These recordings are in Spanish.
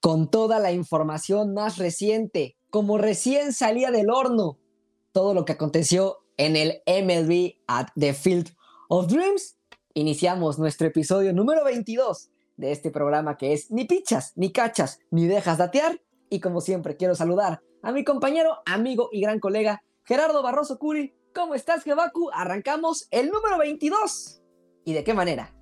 Con toda la información más reciente, como recién salía del horno, todo lo que aconteció en el MLB at the Field of Dreams, iniciamos nuestro episodio número 22 de este programa que es Ni pichas, ni cachas, ni dejas datear. Y como siempre, quiero saludar a mi compañero, amigo y gran colega Gerardo Barroso Curi. ¿Cómo estás, Gebaku? Arrancamos el número 22. ¿Y de qué manera?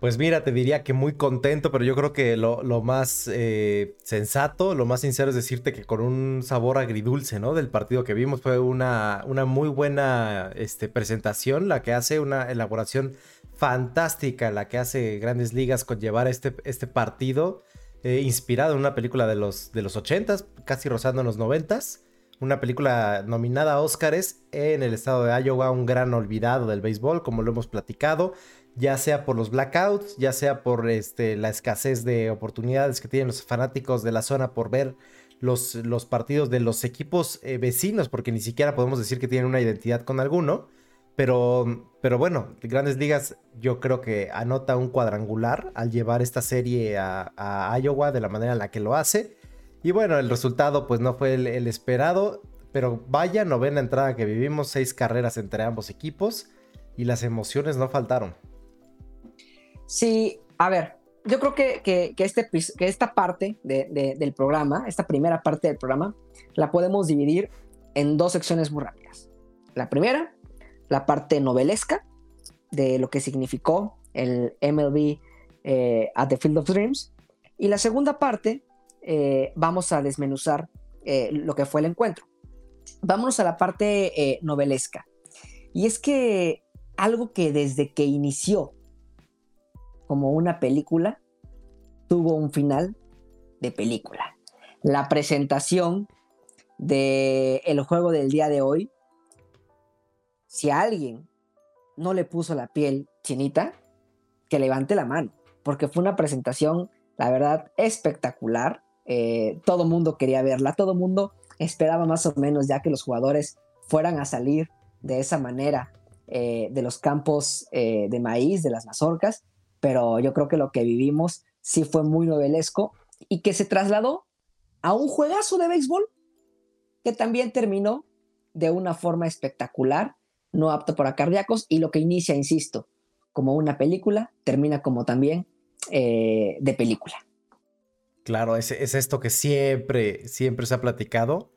Pues mira, te diría que muy contento, pero yo creo que lo, más eh, sensato, lo más sincero es decirte que con un sabor agridulce, ¿no? Del partido que vimos fue una, una muy buena este, presentación, la que hace una elaboración fantástica, la que hace Grandes Ligas con llevar este, este partido eh, inspirado en una película de los, de los 80s, casi rozando en los 90s. Una película nominada a Oscars en el estado de Iowa, un gran olvidado del béisbol, como lo hemos platicado ya sea por los blackouts, ya sea por este, la escasez de oportunidades que tienen los fanáticos de la zona por ver los, partidos de los equipos eh, vecinos, porque ni siquiera podemos decir que tienen una identidad con alguno. Pero, pero bueno, Grandes Ligas yo creo que anota un cuadrangular al llevar esta serie a, a Iowa de la manera en la que lo hace. Y bueno, el resultado pues no fue el, esperado, pero vaya novena entrada que vivimos, seis carreras entre ambos equipos y las emociones no faltaron. Sí, a ver, yo creo que, que, este, que esta parte de, del programa, esta primera parte del programa, la podemos dividir en dos secciones muy rápidas. La primera, la parte novelesca de lo que significó el MLB eh, at the Field of Dreams. Y la segunda parte, eh, vamos a desmenuzar eh, lo que fue el encuentro. Vámonos a la parte eh, novelesca. Y es que algo que desde que inició como una película, tuvo un final de película. La presentación del el juego del día de hoy, si a alguien no le puso la piel chinita, que levante la mano, porque fue una presentación, la verdad, espectacular. Eh, todo mundo quería verla, todo mundo esperaba más o menos ya que los jugadores fueran a salir de esa manera eh, de los campos eh, de maíz, de las mazorcas, pero yo creo que lo que vivimos sí fue muy novelesco y que se trasladó a un juegazo de béisbol que también terminó de una forma espectacular, no apto para cardíacos, y lo que inicia, insisto, como una película, termina como también eh, de película. Claro, es, es, esto que siempre, siempre se ha platicado,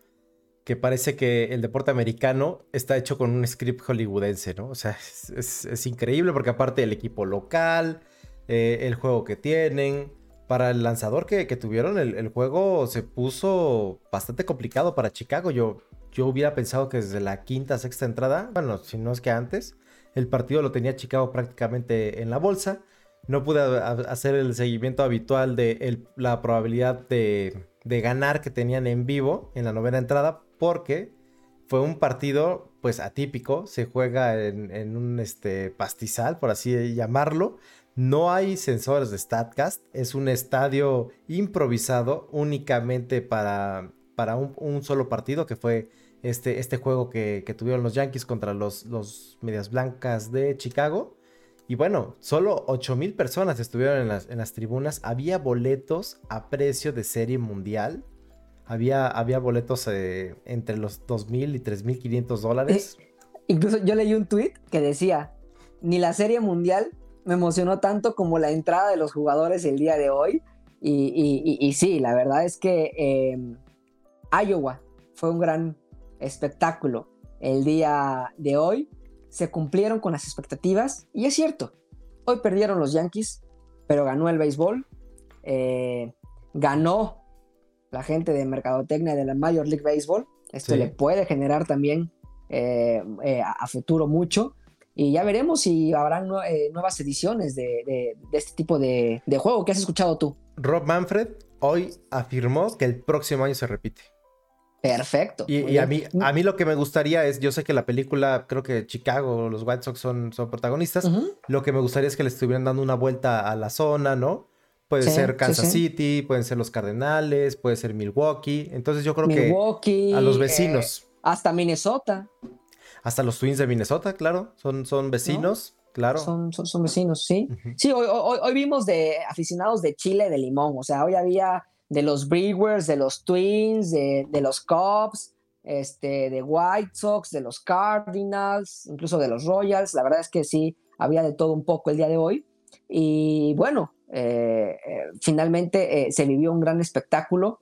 que parece que el deporte americano está hecho con un script hollywoodense, ¿no? O sea, es, increíble porque aparte el equipo local, eh, el juego que tienen. Para el lanzador que, que tuvieron, el, el, juego se puso bastante complicado para Chicago. Yo, yo hubiera pensado que desde la quinta, sexta entrada, bueno, si no es que antes, el partido lo tenía Chicago prácticamente en la bolsa. No pude hacer el seguimiento habitual de la probabilidad de, ganar que tenían en vivo en la novena entrada porque fue un partido pues atípico, se juega en, un este, pastizal, por así llamarlo, no hay sensores de StatCast, es un estadio improvisado únicamente para, un, solo partido, que fue este, este juego que, tuvieron los Yankees contra los, Medias Blancas de Chicago. Y bueno, solo 8 mil personas estuvieron en las, en las, tribunas. Había boletos a precio de serie mundial. Había, había boletos eh, entre los 2 mil y 3 mil 500 dólares. Eh, incluso yo leí un tweet que decía, ni la serie mundial me emocionó tanto como la entrada de los jugadores el día de hoy. Y, y, y, sí, la verdad es que eh, Iowa fue un gran espectáculo el día de hoy. Se cumplieron con las expectativas y es cierto, hoy perdieron los Yankees, pero ganó el béisbol, eh, ganó la gente de Mercadotecnia de la Major League Baseball. Esto sí. le puede generar también eh, eh, a futuro mucho. Y ya veremos si habrán eh, nuevas ediciones de, de, de este tipo de, de, juego. ¿Qué has escuchado tú? Rob Manfred hoy afirmó que el próximo año se repite. Perfecto. Y, y a, mí, a mí lo que me gustaría es, yo sé que la película, creo que Chicago, los White Sox son, son protagonistas, uh -huh. lo que me gustaría es que le estuvieran dando una vuelta a la zona, ¿no? Puede sí, ser Kansas sí, City, pueden ser los Cardenales, puede ser Milwaukee. Entonces yo creo Milwaukee, que a los vecinos. Eh, hasta Minnesota. hasta los Twins de Minnesota, claro, son, son vecinos. Claro. Son, son, vecinos, sí. Sí, hoy, hoy, vimos de aficionados de Chile de limón. O sea, hoy había de los Brewers, de los Twins, de, de los Cubs, este, de White Sox, de los Cardinals, incluso de los Royals. La verdad es que sí, había de todo un poco el día de hoy. Y bueno, eh, eh, finalmente eh, se vivió un gran espectáculo.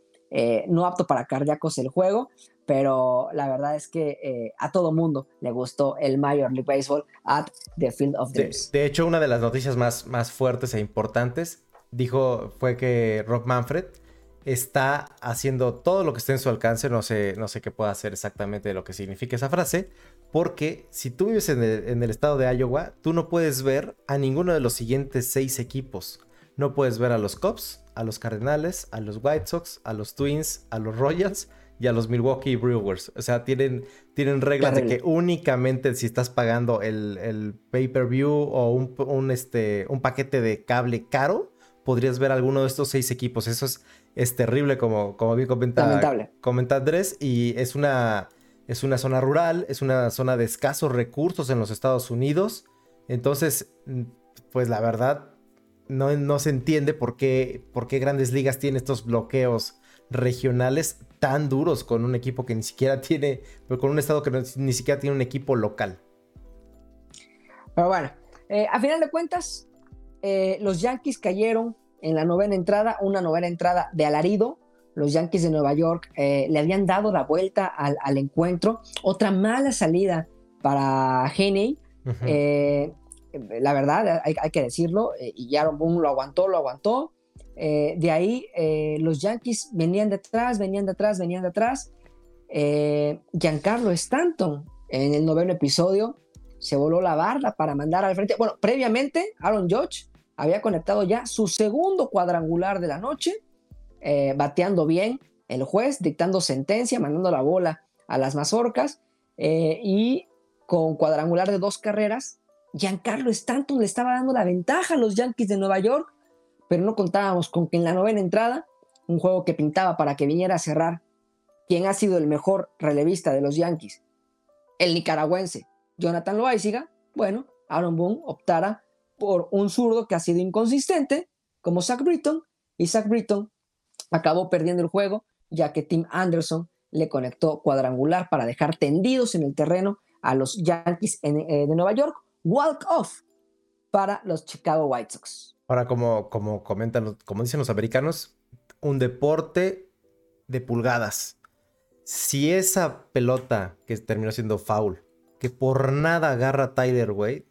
no apto para cardíacos el juego, pero la verdad es que a todo mundo le gustó el Major League Baseball at the Field of Dreams. De, hecho, una de las noticias más, más fuertes e importantes dijo fue que Rock Manfred está haciendo todo lo que esté en su alcance, no sé, no sé qué pueda hacer exactamente lo que significa esa frase, porque si tú vives en el, en el, estado de Iowa, tú no puedes ver a ninguno de los siguientes seis equipos. No puedes ver a los Cubs, a los Cardenales, a los White Sox, a los Twins, a los Royals y a los Milwaukee Brewers. O sea, tienen, tienen reglas de que únicamente si estás pagando el, pay-per-view o un, este, un paquete de cable caro, podrías ver alguno de estos seis equipos. Eso es, es terrible, como, como bien comenta, comenta Andrés, y es una, es una zona rural, es una zona de escasos recursos en los Estados Unidos. Entonces, pues la verdad, no, se entiende por qué, por qué Grandes Ligas tiene estos bloqueos regionales tan duros con un equipo que ni siquiera tiene, con un estado que ni siquiera tiene un equipo local. Pero bueno, eh, a final de cuentas, eh, los Yankees cayeron en la novena entrada, una novena entrada de alarido. Los Yankees de Nueva York eh, le habían dado la vuelta al, encuentro. Otra mala salida para Heney la verdad, hay, que decirlo, eh, y Aaron Boone lo aguantó, lo aguantó. Eh, de ahí eh, los Yankees venían de atrás, venían de atrás, venían de atrás. Giancarlo Stanton en el noveno episodio se voló la barda para mandar al frente. Bueno, previamente Aaron Judge había conectado ya su segundo cuadrangular de la noche, bateando bien el juez, dictando sentencia, mandando la bola a las mazorcas y con cuadrangular de dos carreras Giancarlo Stanton le estaba dando la ventaja a los Yankees de Nueva York, pero no contábamos con que en la novena entrada, un juego que pintaba para que viniera a cerrar, quien ha sido el mejor relevista de los Yankees, el nicaragüense Jonathan Loaiziga, bueno, Aaron Boone optara por un zurdo que ha sido inconsistente, como Zach Britton, y Zach Britton acabó perdiendo el juego, ya que Tim Anderson le conectó cuadrangular para dejar tendidos en el terreno a los Yankees eh, de Nueva York, walk-off para los Chicago White Sox. Ahora, como, como comentan, como dicen los americanos, un deporte de pulgadas. Si esa pelota que terminó siendo foul, que por nada agarra Tyler Wade,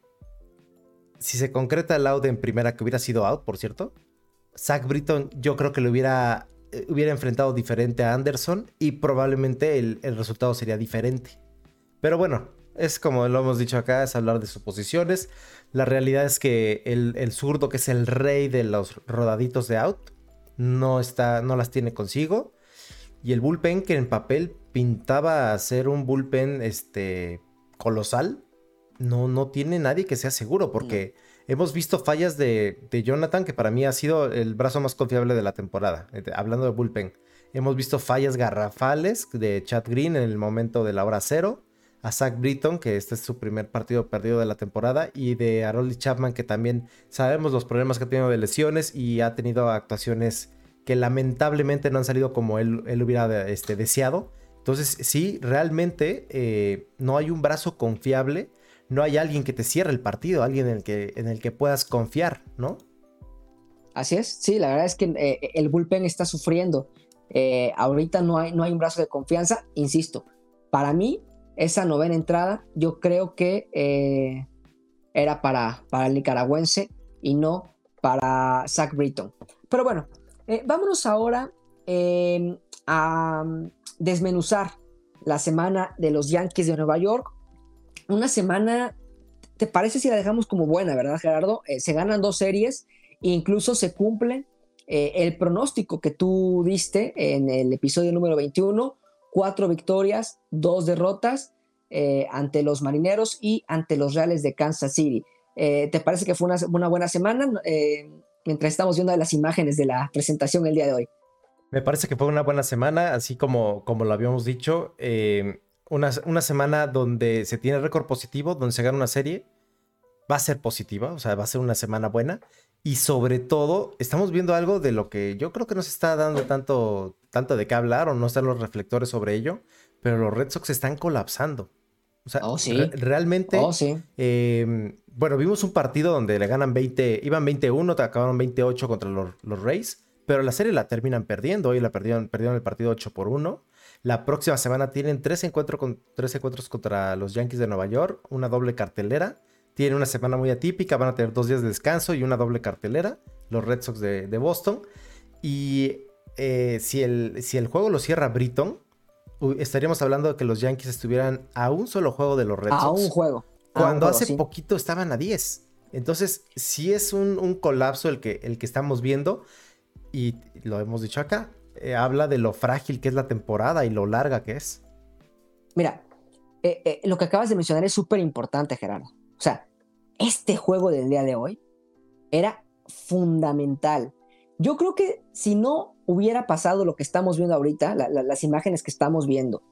si se concreta el out en primera, que hubiera sido out, por cierto, Zach Britton yo creo que le hubiera, eh, hubiera enfrentado diferente a Anderson y probablemente el, el resultado sería diferente. Pero bueno, es como lo hemos dicho acá, es hablar de suposiciones. La realidad es que el, zurdo, que es el rey de los rodaditos de out, no, está, no las tiene consigo. Y el bullpen, que en papel pintaba ser un bullpen este, colosal, no, no tiene nadie que sea seguro, porque hemos visto fallas de, de, Jonathan, que para mí ha sido el brazo más confiable de la temporada, eh, hablando de bullpen. Hemos visto fallas garrafales de Chad Green en el momento de la hora cero a Zach Britton, que este es su primer partido perdido de la temporada, y de Harold Chapman, que también sabemos los problemas que ha tenido de lesiones y ha tenido actuaciones que lamentablemente no han salido como él, él hubiera este, deseado. Entonces, sí, realmente eh, no hay un brazo confiable, no hay alguien que te cierre el partido, alguien en el que, en el que puedas confiar, ¿no? Así es, sí, la verdad es que eh, el bullpen está sufriendo. Eh, ahorita no hay, no hay un brazo de confianza, insisto. Para mí, esa novena entrada yo creo que eh, era para, para el nicaragüense y no para Zach Britton. Pero bueno, eh, vámonos ahora a desmenuzar la semana de los Yankees de Nueva York. Una semana, ¿te parece si la dejamos como buena, verdad, Gerardo? Eh, se ganan dos series incluso se cumple el pronóstico que tú diste en el episodio número 21 cuatro victorias, dos derrotas eh, ante los Marineros y ante los Reales de Kansas City. Eh, ¿Te parece que fue una, buena semana? Eh, mientras estamos viendo las imágenes de la presentación el día de hoy. Me parece que fue una buena semana, así como, como lo habíamos dicho. Una, una semana donde se tiene récord positivo, donde se gana una serie, va a ser positiva, o sea, va a ser una semana buena. Y sobre todo, estamos viendo algo de lo que yo creo que no se está dando tanto, tanto de qué hablar o no están los reflectores sobre ello, pero los Red Sox están colapsando. O sea, Oh, sí. re- realmente, Oh, sí. eh, bueno, vimos un partido donde le ganan 20, iban 21, te acabaron 28 contra los, los Rays, pero la serie la terminan perdiendo. Hoy la perdieron, perdieron el partido 8 por 1. La próxima semana tienen tres encuentros, con, tres encuentros contra los Yankees de Nueva York, una doble cartelera. Tienen una semana muy atípica, van a tener dos días de descanso y una doble cartelera, los Red Sox de, de Boston. Y eh, si, el, si el juego lo cierra Britton, estaríamos hablando de que los Yankees estuvieran a un solo juego de los Red A Sox un juego. a cuando un juego, hace sí. poquito estaban a 10. Entonces, sí es un, un colapso el que, el que estamos viendo. Y lo hemos dicho acá. Eh, habla de lo frágil que es la temporada y lo larga que es. Mira, eh, eh, lo que acabas de mencionar es súper importante, Gerardo. O sea, este juego del día de hoy era fundamental. Yo creo que si no hubiera pasado lo que estamos viendo ahorita, la- la- las imágenes que estamos viendo,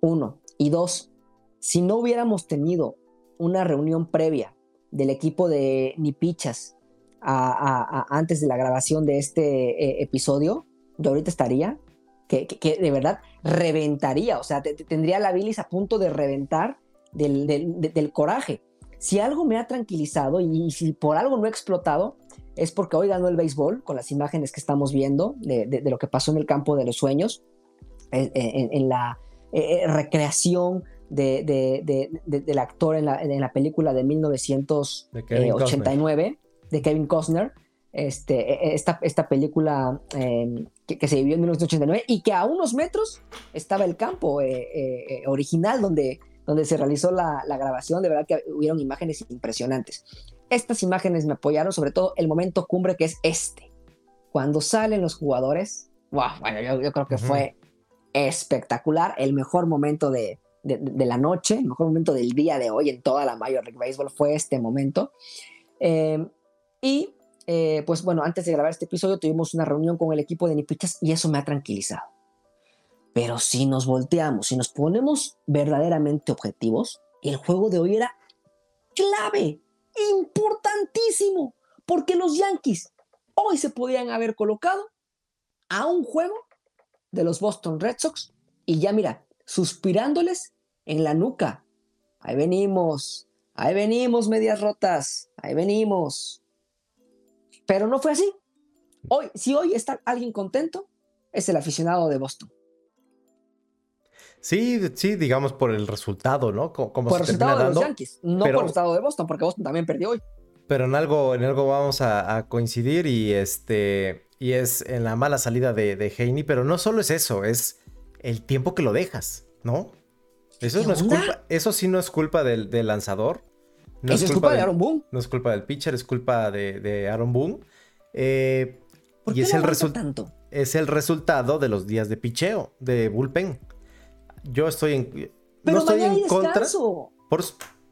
uno, y dos, si no hubiéramos tenido una reunión previa del equipo de Nipichas antes de la grabación de este episodio, yo ahorita estaría, que, que- que de verdad reventaría, o sea, te- te- tendría la bilis a punto de reventar del, del- de- del coraje. Si algo me ha tranquilizado y, si por algo no he explotado, es porque hoy ganó el béisbol con las imágenes que estamos viendo de, de- de lo que pasó en el campo de los sueños, en, en- en la eh, eh, recreación de- de- de- de- del actor en la, en la película de De Kevin 1989 de Kevin Costner. Este, eh, esta, esta película eh, que, que se vivió en 1989 y que a unos metros estaba el campo eh, eh, eh, original donde, donde se realizó la, la grabación. De verdad que hubieron imágenes impresionantes. Estas imágenes me apoyaron, sobre todo el momento cumbre que es este. Cuando salen los jugadores, wow, bueno, yo, yo creo que Ujú. fue espectacular, el mejor momento de, de- de la noche, el mejor momento del día de hoy en toda la Major League Baseball fue este momento. Eh, y eh, pues bueno, antes de grabar este episodio tuvimos una reunión con el equipo de Nipichas y eso me ha tranquilizado. Pero si nos volteamos, si nos ponemos verdaderamente objetivos, el juego de hoy era clave, importantísimo, porque los Yankees hoy se podían haber colocado a un juego de los Boston Red Sox y ya mira, suspirándoles en la nuca. Ahí venimos, ahí venimos, medias rotas, ahí venimos. Pero no fue así. Hoy, si hoy está alguien contento, es el aficionado de Boston. Sí, sí, digamos por el resultado, ¿no? Co- Como Por el resultado de los. Yankees, no pero- por el resultado de Boston, porque Boston también perdió hoy. Pero en algo, en algo vamos a, a coincidir y este y es en la mala salida de, de Heaney, pero no solo es eso, es el tiempo que lo dejas, ¿no? Eso ¿Qué no es culpa, eso sí no es culpa del, del lanzador. No Eso es culpa de Aaron Boone. No es culpa del pitcher, es culpa de, de Aaron Boone. Eh, ¿Por y qué es el, tanto? es el resultado de los días de picheo, de bullpen. Yo estoy en. Pero no estoy en contra. Por,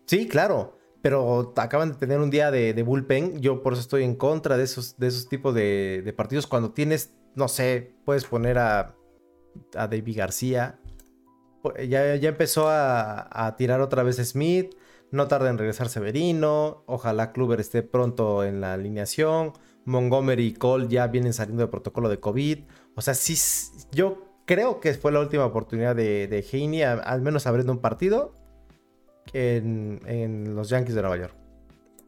sí, claro. Pero acaban de tener un día de, de bullpen. Yo por eso estoy en contra de esos, de esos tipos de, de partidos. Cuando tienes, no sé, puedes poner a, a David García. Ya, ya empezó a, a tirar otra vez Smith. No tarda en regresar Severino. Ojalá Kluber esté pronto en la alineación. Montgomery y Cole ya vienen saliendo de protocolo de COVID. O sea, sí, yo creo que fue la última oportunidad de, de al menos abriendo un partido en, los Yankees de Nueva York.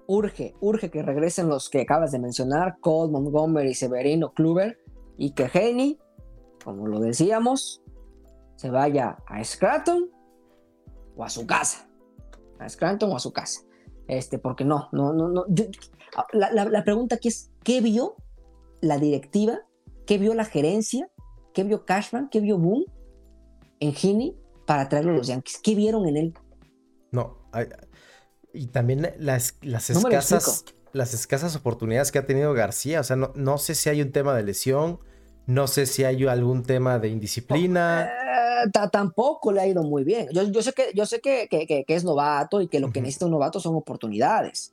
Urge, urge que regresen los que acabas de mencionar, Cole, Montgomery, Severino, Kluber, y que Henny, como lo decíamos, se vaya a Scranton o a su casa. A Scranton o a su casa. Este, porque no, no, no, no. yo- la, la- la pregunta aquí es: ¿qué vio la directiva? ¿Qué vio la gerencia? ¿Qué vio Cashman? ¿Qué vio Boone en Heaney para traerlo a los Yankees? ¿Qué vieron en él? No, hay- y también las, las No escasas las escasas oportunidades que ha tenido García. O sea, no, no sé si hay un tema de lesión, no sé si hay algún tema de indisciplina. Ta- tampoco le ha ido muy bien. Yo, yo sé, que, yo sé que, que- es novato y que lo que necesita un novato son oportunidades.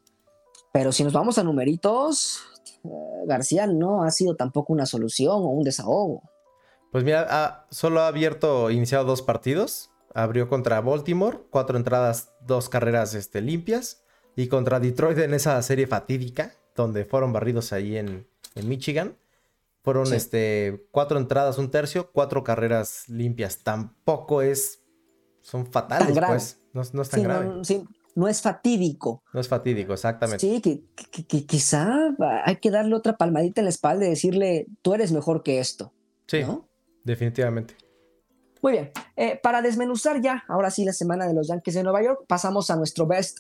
Pero si nos vamos a numeritos, eh, García no ha sido tampoco una solución o un desahogo. Pues mira, ha- solo ha abierto, iniciado dos partidos. Abrió contra Baltimore, cuatro entradas, dos carreras este, limpias. Y contra Detroit en esa serie fatídica, donde fueron barridos ahí en, en Michigan. Fueron Sí. este, cuatro entradas, un tercio, cuatro carreras limpias. Tampoco es. Son fatales, pues. No, no es tan Sí, grave. no, sí, no es fatídico. No es fatídico, exactamente. Sí, que, que- que quizá hay que darle otra palmadita en la espalda y decirle, tú eres mejor que esto. Sí, ¿no? definitivamente. Muy bien, eh, para desmenuzar ya, ahora sí, la semana de los Yankees de Nueva York, pasamos a nuestro best,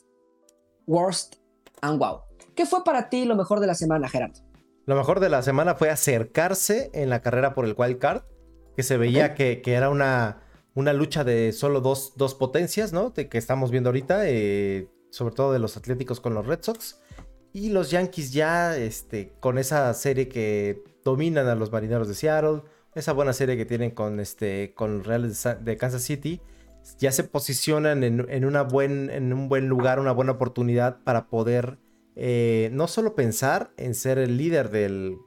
worst and wow. ¿Qué fue para ti lo mejor de la semana, Gerardo? Lo mejor de la semana fue acercarse en la carrera por el wild card, que se veía que, que era una, una lucha de solo dos, dos potencias, ¿no? De que estamos viendo ahorita, eh, sobre todo de los Atléticos con los Red Sox. Y los Yankees ya este, con esa serie que dominan a los Marineros de Seattle, esa buena serie que tienen con, este, con los Reales de Kansas City, ya se posicionan en, en una buen, en un buen lugar, una buena oportunidad para poder eh, no solo pensar en ser el líder del,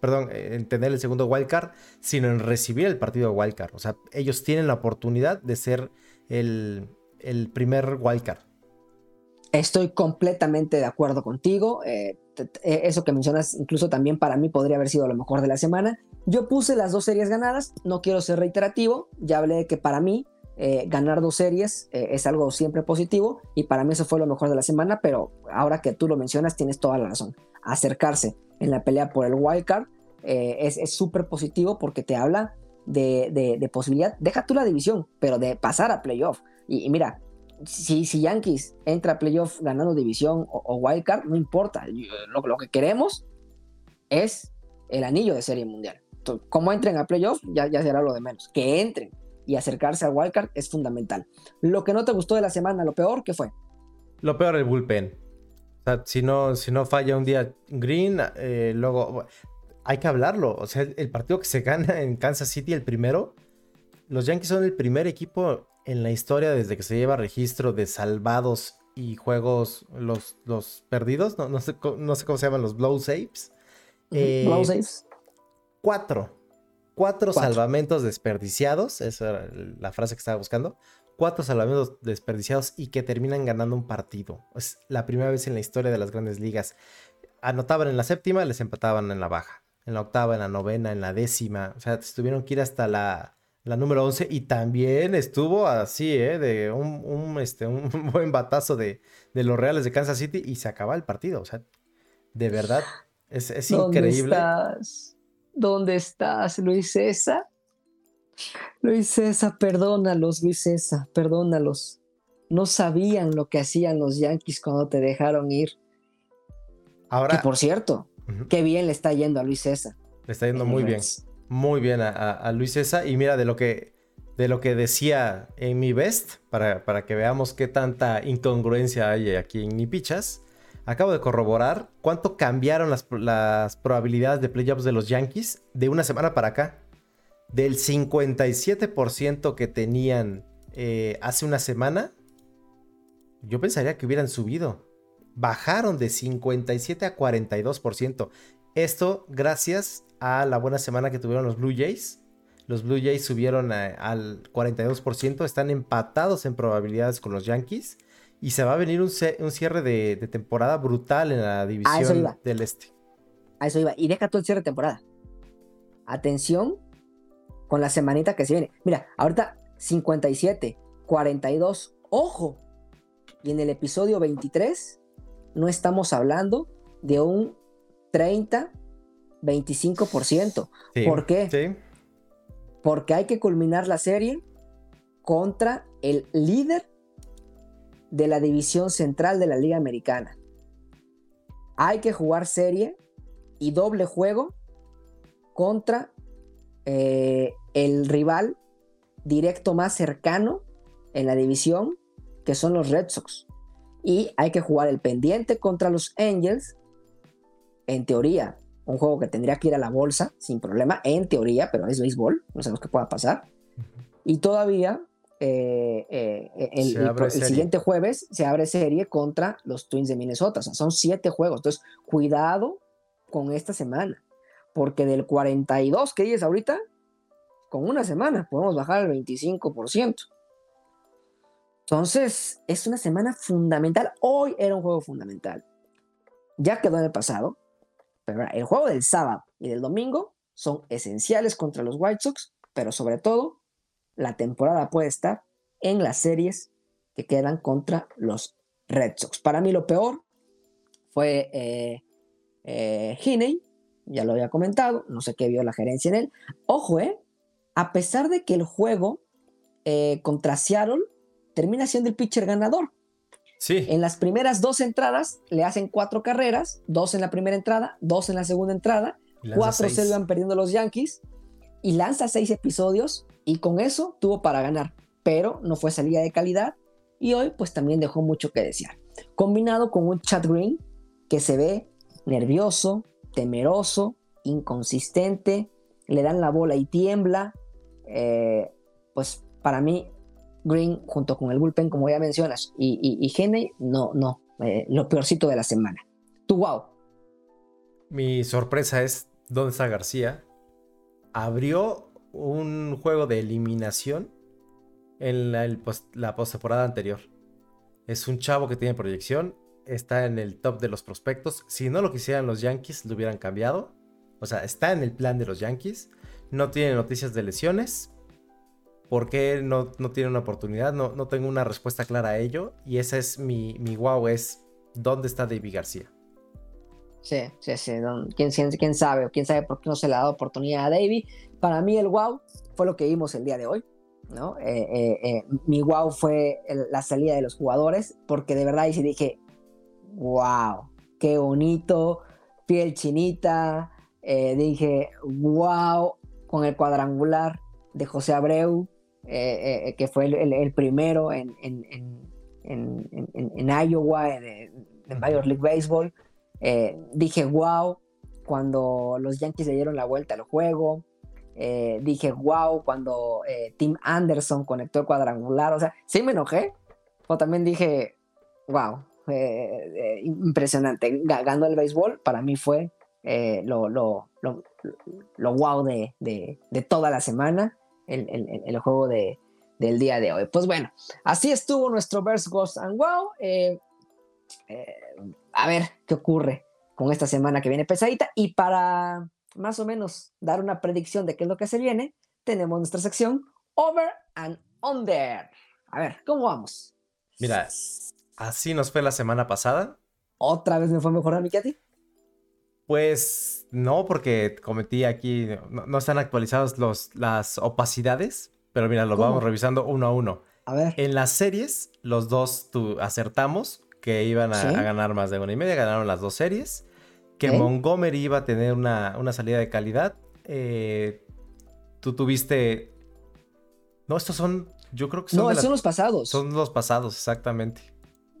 perdón, en tener el segundo wildcard, sino en recibir el partido wildcard. O sea, ellos tienen la oportunidad de ser el, el primer wildcard. Estoy completamente de acuerdo contigo. eh, eh, eso que mencionas, incluso también para mí podría haber sido lo mejor de la semana. Yo puse las dos series ganadas, no quiero ser reiterativo, ya hablé de que para mí eh, ganar dos series eh, es algo siempre positivo y para mí eso fue lo mejor de la semana, pero ahora que tú lo mencionas tienes toda la razón. Acercarse en la pelea por el wild card eh, es súper positivo porque te habla de, de- posibilidad, deja tú la división, pero de pasar a playoff. Y, mira, si, Yankees entra a playoff ganando división o, o wild no importa. Lo, que queremos es el anillo de serie mundial. Como entren a playoff, ya, ya será lo de menos. Que entren y acercarse al wild card es fundamental. Lo que no te gustó de la semana, lo peor, ¿qué fue? Lo peor, el bullpen. O sea, si no, si no falla un día Green, eh, luego hay que hablarlo. O sea, el, partido que se gana en Kansas City, el primero, los Yankees son el primer equipo en la historia desde que se lleva registro de salvados y juegos, los, los perdidos, no, no sé, no sé cómo se llaman, los blow saves. Eh, Blow saves. Cuatro. Cuatro, Cuatro. salvamentos desperdiciados. Esa era la frase que estaba buscando. Cuatro salvamentos desperdiciados y que terminan ganando un partido. Es la primera vez en la historia de las grandes ligas. Anotaban en la séptima, les empataban en la baja. En la octava, en la novena, en la décima. O sea, tuvieron que ir hasta la, la número 11 y también estuvo así, ¿eh? De un, un, este, un buen batazo de, de los Reales de Kansas City y se acaba el partido. O sea, de verdad, es, es ¿Dónde increíble. estás? ¿Dónde estás, Luis César? Luis César, perdónalos, Luis César, perdónalos. No sabían lo que hacían los Yankees cuando te dejaron ir. Ahora, Que por cierto, qué bien le está yendo a Luis César. Le está yendo muy bien. Muy bien a, a- a Luis César. Y mira, de lo que, de lo que decía en mi best, para, para que veamos qué tanta incongruencia hay aquí en Mi Pichas, acabo de corroborar cuánto cambiaron las, probabilidades de playoffs de los Yankees de una semana para acá. Del 57% que tenían eh, hace una semana, yo pensaría que hubieran subido. Bajaron de 57 a 42%. Esto gracias a la buena semana que tuvieron los Blue Jays. Los Blue Jays subieron a- al 42%, están empatados en probabilidades con los Yankees. Y se va a venir un, un cierre de, de temporada brutal en la división del este. A eso iba. Y deja todo el cierre de temporada. Atención con la semanita que se viene. Mira, ahorita 57, 42. Ojo. Y en el episodio 23 no estamos hablando de un 30, 25%. Sí, ¿Por qué? Sí, Porque hay que culminar la serie contra el líder de la división central de la Liga Americana. Hay que jugar serie y doble juego contra eh, el rival directo más cercano en la división, que son los Red Sox. Y hay que jugar el pendiente contra los Angels. En teoría, un juego que tendría que ir a la bolsa sin problema, en teoría, pero es béisbol, no sabemos qué pueda pasar. Y todavía eh, eh, el, Se el siguiente jueves se abre serie contra los Twins de Minnesota. O sea, son siete juegos. Entonces, cuidado con esta semana, porque del 42 que dices ahorita, con una semana podemos bajar al 25%. Entonces, es una semana fundamental. Hoy era un juego fundamental. Ya quedó en el pasado, pero el juego del sábado y del domingo son esenciales contra los White Sox, pero sobre todo, la temporada puede estar en las series que quedan contra los Red Sox. Para mí lo peor fue eh, eh ya lo había comentado, no sé qué vio la gerencia en él. Ojo, eh, a pesar de que el juego contra Seattle termina siendo el pitcher ganador. Sí. En las primeras dos entradas le hacen cuatro carreras, dos en la primera entrada, dos en la segunda entrada, cuatro se van perdiendo los Yankees y lanza seis episodios y con eso tuvo para ganar, pero no fue salida de calidad y hoy pues también dejó mucho que desear. Combinado con un Chad Green que se ve nervioso, temeroso, inconsistente, le dan la bola y tiembla, eh, pues para mí Green junto con el bullpen, como ya mencionas, y, y, no, no, eh, lo peorcito de la semana. Tú, wow. Mi sorpresa es dónde está García. Abrió un juego de eliminación en la, la postemporada anterior. Es un chavo que tiene proyección, está en el top de los prospectos. Si no lo quisieran los Yankees, lo hubieran cambiado. O sea, está en el plan de los Yankees. No tiene noticias de lesiones. ¿Por qué no, no tiene una oportunidad? No, no, tengo una respuesta clara a ello. Y esa es mi, mi wow, es ¿dónde está David García? Sí, sí, sí. ¿Quién, quién sabe? ¿Quién sabe por qué no se le ha dado oportunidad a David? Para mí el wow fue lo que vimos el día de hoy. ¿no? Eh, eh, eh, mi wow fue la salida de los jugadores, porque de verdad y dije, wow, qué bonito, piel chinita, dije, wow, con el cuadrangular de José Abreu, que fue el, primero en, en, Iowa, en, Major League Baseball. Eh, dije, wow, cuando los Yankees le dieron la vuelta al juego. dije, wow, cuando Tim Anderson conectó el cuadrangular. O sea, sí me enojé. O también dije, wow, impresionante. Ganando el béisbol para mí fue lo, lo, lo, wow de, de, toda la semana el, juego de, del día de hoy. Pues bueno, así estuvo nuestro Verse Ghost and Wow. Eh, eh, a ver qué ocurre con esta semana que viene pesadita. Y para más o menos dar una predicción de qué es lo que se viene, tenemos nuestra sección Over and Under. A ver, ¿cómo vamos? Mira, así nos fue la semana pasada. ¿Otra vez me fue mejor a mí que a ti? Pues no, porque cometí aquí, no, están actualizadas los, las opacidades, pero mira, lo vamos revisando uno a uno. A ver. En las series, los dos tú, acertamos que iban a, ganar más de una y media, ganaron las dos series, que Montgomery iba a tener una, salida de calidad. Eh, tú tuviste... No, estos son, yo creo que son... No, son los pasados. Son los pasados, exactamente.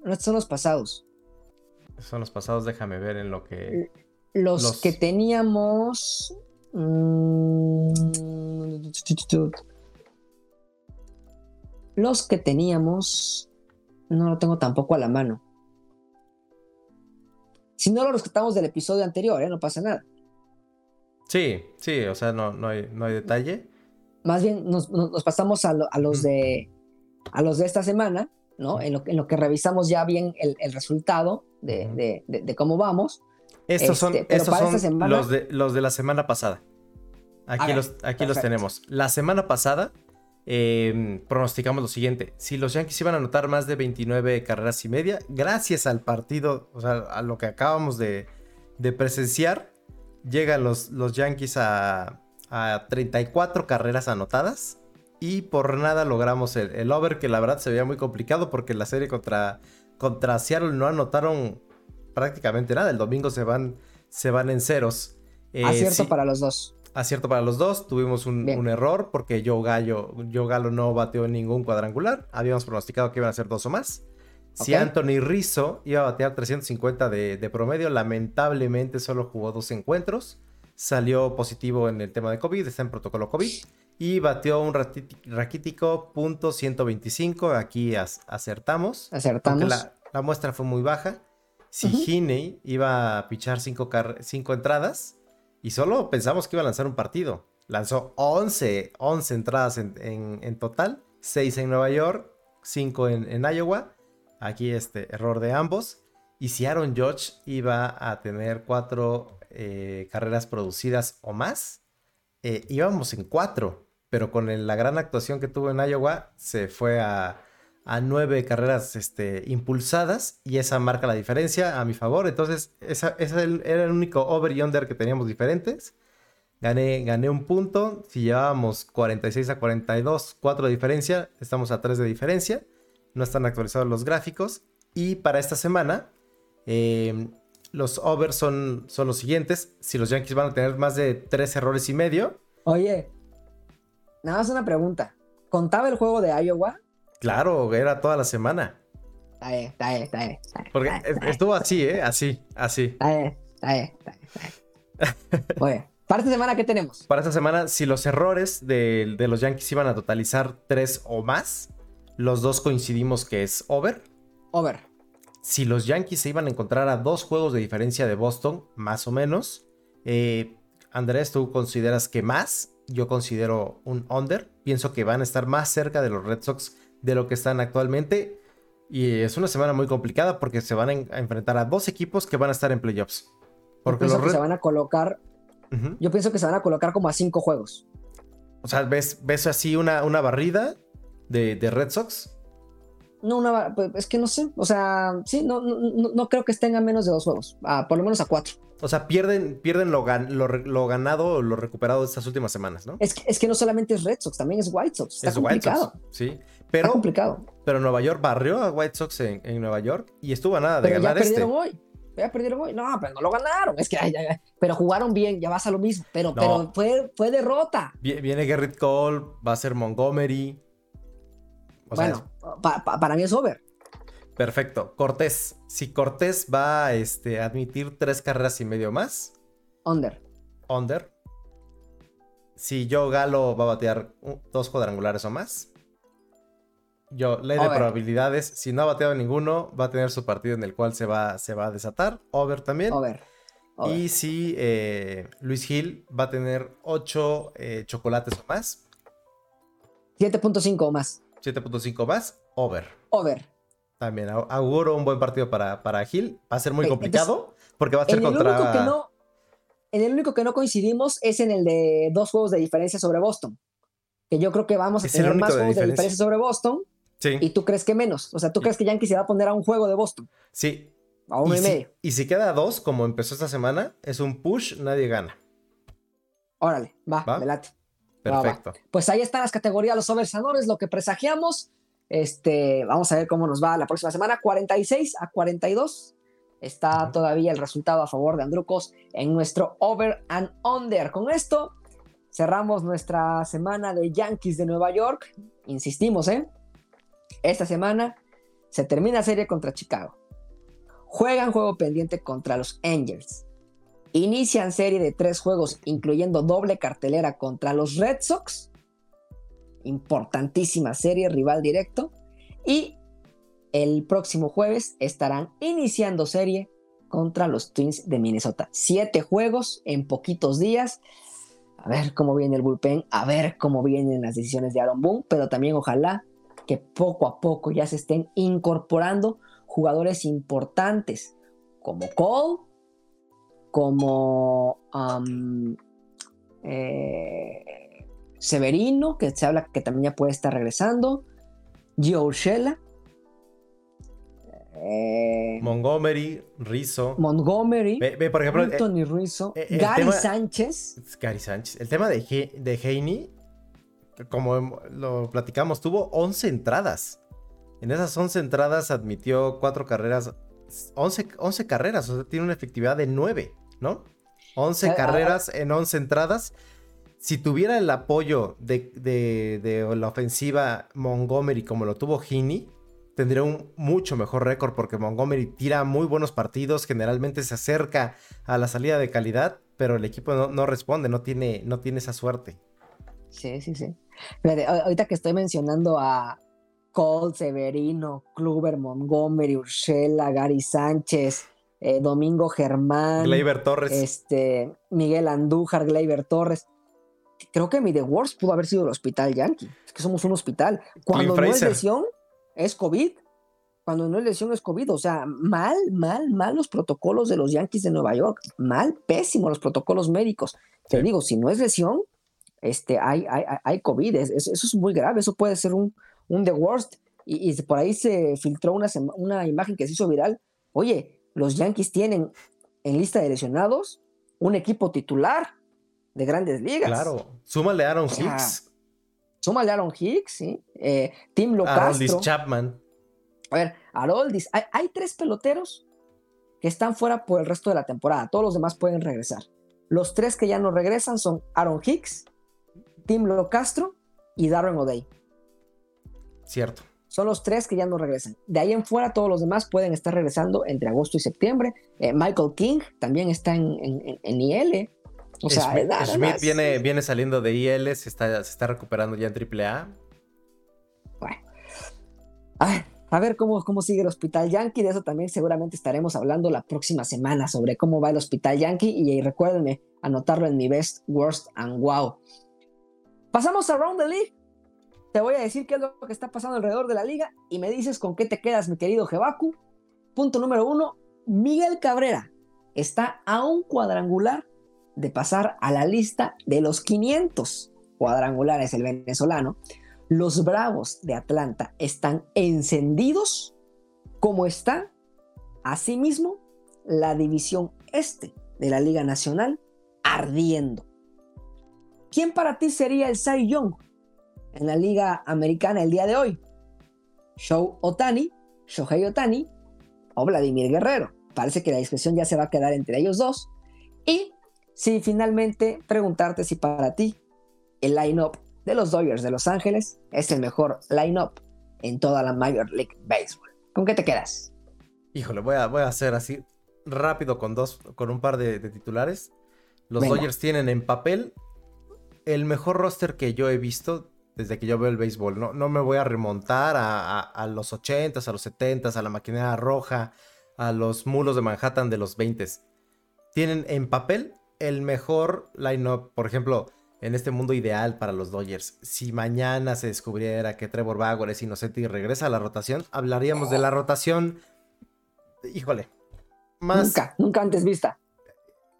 No, estos son los pasados. Son los pasados, déjame ver en lo que... Los, que teníamos. Mm, los que teníamos. No lo tengo tampoco a la mano. Si no lo rescatamos del episodio anterior, ¿eh? no pasa nada. Sí, sí, o sea, no, no, hay, no hay detalle. Más bien nos, pasamos a, los de a los de esta semana, ¿no? En lo, en lo que revisamos ya bien el, resultado de, de, cómo vamos. Estos son, este, los, de, los de la semana pasada. Aquí, los, aquí los tenemos. La semana pasada em, pronosticamos lo siguiente. Si los Yankees iban a anotar más de 29 carreras y media, gracias al partido, o sea, a lo que acabamos de, presenciar, llegan los, los Yankees a, 34 carreras anotadas. Y por nada logramos el, over, que la verdad se veía muy complicado porque la serie contra, contra Seattle no anotaron prácticamente nada. El domingo se van, se van en ceros. Eh, acierto para los dos. Acierto para los dos. Tuvimos un, error porque Joe Gallo, Joe Galo no bateó ningún cuadrangular. Habíamos pronosticado que iban a ser dos o más. Si Anthony Rizzo iba a batear 350 de, promedio, lamentablemente solo jugó dos encuentros. Salió positivo en el tema de COVID, está en protocolo COVID. Y bateó un raquítico punto 125. Aquí acertamos. Acertamos. La, la, muestra fue muy baja si uh iba a pichar cinco, cinco, entradas y solo pensamos que iba a lanzar un partido. Lanzó 11, 11 entradas en, total, 6 en Nueva York, 5 en, en Iowa. Aquí este error de ambos. Y si Aaron Judge iba a tener cuatro eh, carreras producidas o más, eh, íbamos en cuatro, pero con el- la gran actuación que tuvo en Iowa, se fue a, a nueve carreras este, impulsadas y esa marca la diferencia a mi favor. Entonces, esa, era el único over y under que teníamos diferentes. Gané, gané un punto. Si llevábamos 46 a 42, 4 de diferencia, estamos a 3 de diferencia. No están actualizados los gráficos. Y para esta semana, eh, los overs son, son los siguientes. Si los Yankees van a tener más de 3 errores y medio, Oye, nada más una pregunta. ¿Contaba el juego de Iowa? Claro, era toda la semana. Está bien, está bien, está bien. está bien, Porque está bien, es- estuvo así, ¿eh? Así, así. Está bien, está bien, está bien, está bien. Oye, para esta semana, ¿qué tenemos? Para esta semana, si los errores de, de los Yankees iban a totalizar 3 o más, los dos coincidimos que es over. Over. si los Yankees se iban a encontrar a dos juegos de diferencia de Boston, más o menos. Eh, Andrés, ¿tú consideras que más? Yo considero un under. Pienso que van a estar más cerca de los Red Sox de lo que están actualmente. Y es una semana muy complicada porque se van a, en- a enfrentar a dos equipos que van a estar en playoffs. Yo Porque pienso los que se van a colocar, yo pienso que se van a colocar como a cinco juegos. O sea, ¿ves, ves así una, una barrida de, de Red Sox? No, una, pues, es que no sé. O sea, sí, no, no, no- creo que estén a menos de dos juegos. Ah, por lo menos a cuatro. O sea, pierden, pierden lo, gan- lo lo ganado o lo recuperado de estas últimas semanas, ¿no? Es que, es que no solamente es Red Sox, también es White Sox. Está Es White complicado. Sox, sí. Está Pero, complicado. pero Nueva York barrió a White Sox en, en Nueva York y estuvo a nada de Pero ya ganar este. perdieron hoy. Ya perdieron hoy. No, pero no lo ganaron. Es que, ay, ay, ay. pero jugaron bien, ya vas a lo mismo. Pero, No. pero fue, fue derrota. Vie- Viene Garrett Cole, va a ser Montgomery. O sea, bueno, pa- pa- para mí es over. perfecto. Cortés. Si Cortés va este, a admitir tres carreras y medio más, Under. under. Si Joe Galo va a batear dos cuadrangulares o más. Yo, ley de probabilidades. Si no ha bateado ninguno, va a tener su partido en el cual se va, se va a desatar. Over también. Over. over. Y si eh, Luis Gil va a tener 8 chocolates o más, 7.5 o más. 7.5 más, over. Over. También au- auguro un buen partido para, para Gil. Va a ser muy complicado porque va a ser contra. único que no, en el único que no coincidimos es en el de dos juegos de diferencia sobre Boston. Que yo creo que vamos a tener más juegos de diferencia. diferencia sobre Boston Sí, y tú crees que menos. O sea, tú crees que Yankee se va a poner a un juego de Boston, sí. a uno y, si, medio. y si queda a dos, como empezó esta semana, es un push, nadie gana. Órale, va, ¿Va? me late. Va, va. Perfecto. Pues ahí están las categorías, los oversanores, lo que presagiamos. Este, vamos a ver cómo nos va la próxima semana. 46 a 42. Está todavía el resultado a favor de Andrucos en nuestro over and under. Con esto cerramos nuestra semana de Yankees de Nueva York. Insistimos, ¿eh? Esta semana se termina serie contra Chicago. Juegan juego pendiente contra los Angels. Inician serie de tres juegos, incluyendo doble cartelera contra los Red Sox. Importantísima serie, rival directo. Y el próximo jueves estarán iniciando serie contra los Twins de Minnesota. Siete juegos en poquitos días. A ver cómo viene el bullpen, a ver cómo vienen las decisiones de Aaron Boone, pero también ojalá que poco a poco ya se estén incorporando jugadores importantes como Cole, como um, eh, Severino, que se habla que también ya puede estar regresando, Gio Urshela, eh, Montgomery, Rizzo. Montgomery, Ve, ve, por ejemplo, eh, Anthony Rizzo, eh, Gary tema- Sánchez. Gary Sánchez. El tema de, He- de como hem- lo platicamos, tuvo 11 entradas. En esas 11 entradas admitió 4 carreras, 11, 11 carreras, o sea, tiene una efectividad de 9, ¿no? 11 Ah, ah, carreras en 11 entradas. Si tuviera el apoyo de, de- de la ofensiva Montgomery como lo tuvo Heaney, tendría un mucho mejor récord porque Montgomery tira muy buenos partidos, generalmente se acerca a la salida de calidad, pero el equipo no, no responde, no tiene, no tiene esa suerte. Sí, sí, sí. Ahorita que estoy mencionando a Cole, Severino, Kluber, Montgomery, Urshela, Gary Sánchez, eh, Domingo Germán, Gleyber Torres, este, Miguel Andújar, Gleyber Torres. Creo que mi The Worst pudo haber sido el hospital Yankee. Es que somos un hospital. Cuando no es lesión, es COVID. Cuando no es lesión es COVID. O sea, mal, mal, mal los protocolos de los Yankees de Nueva York. Mal, pésimo los protocolos médicos. Te digo, si no es lesión, este, hay, hay, hay COVID. eso es muy grave. Eso puede ser un, un The Worst. Y, y por ahí se filtró una, una imagen que se hizo viral. Oye, los Yankees tienen en lista de lesionados un equipo titular de grandes ligas. Claro, súmale a Aaron Hicks. Súmale a Aaron Hicks, ¿sí? Eh, Tim Locastro. Chapman. A ver, Haroldis. Hay, hay tres peloteros que están fuera por el resto de la temporada. Todos los demás pueden regresar. Los tres que ya no regresan son Aaron Hicks, Tim Locastro y Darren O'Day. Cierto. Son los tres que ya no regresan. De ahí en fuera, todos los demás pueden estar regresando entre agosto y septiembre. Eh, Michael King también está en, en, IL. O sea, Schmidt, viene, viene saliendo de IL, se está, se está recuperando ya en AAA. Bueno. A ver, cómo, cómo sigue el Hospital Yankee. De eso también seguramente estaremos hablando la próxima semana sobre cómo va el Hospital Yankee. Y, y recuérdenme anotarlo en mi Best, Worst and Wow. Pasamos a Round the League te voy a decir qué es lo que está pasando alrededor de la liga y me dices con qué te quedas, mi querido Jebaku. Punto número uno, Miguel Cabrera está a un cuadrangular de pasar a la lista de los 500 cuadrangulares el venezolano. Los Bravos de Atlanta están encendidos como está asimismo la división este de la Liga Nacional ardiendo. ¿Quién para ti sería el Cy Young en la Liga Americana el día de hoy? Show Otani, Shohei Otani o Vladimir Guerrero. Parece que la discusión ya se va a quedar entre ellos dos. Y si finalmente preguntarte si para ti el line-up de los Dodgers de Los Ángeles es el mejor line-up en toda la Major League Baseball. ¿Con qué te quedas? Híjole, voy a, voy a hacer así rápido con dos, con un par de, titulares. Los Dodgers tienen en papel el mejor roster que yo he visto desde que yo veo el béisbol. No, no me voy a remontar a, los 80s, a los 70s, a la maquinaria roja, a los mulos de Manhattan de los 20s. Tienen en papel el mejor line-up. Por ejemplo, en este mundo ideal para los Dodgers. Si mañana se descubriera que Trevor Bauer es inocente y regresa a la rotación, hablaríamos de la rotación. Híjole. Más... Nunca, nunca antes vista.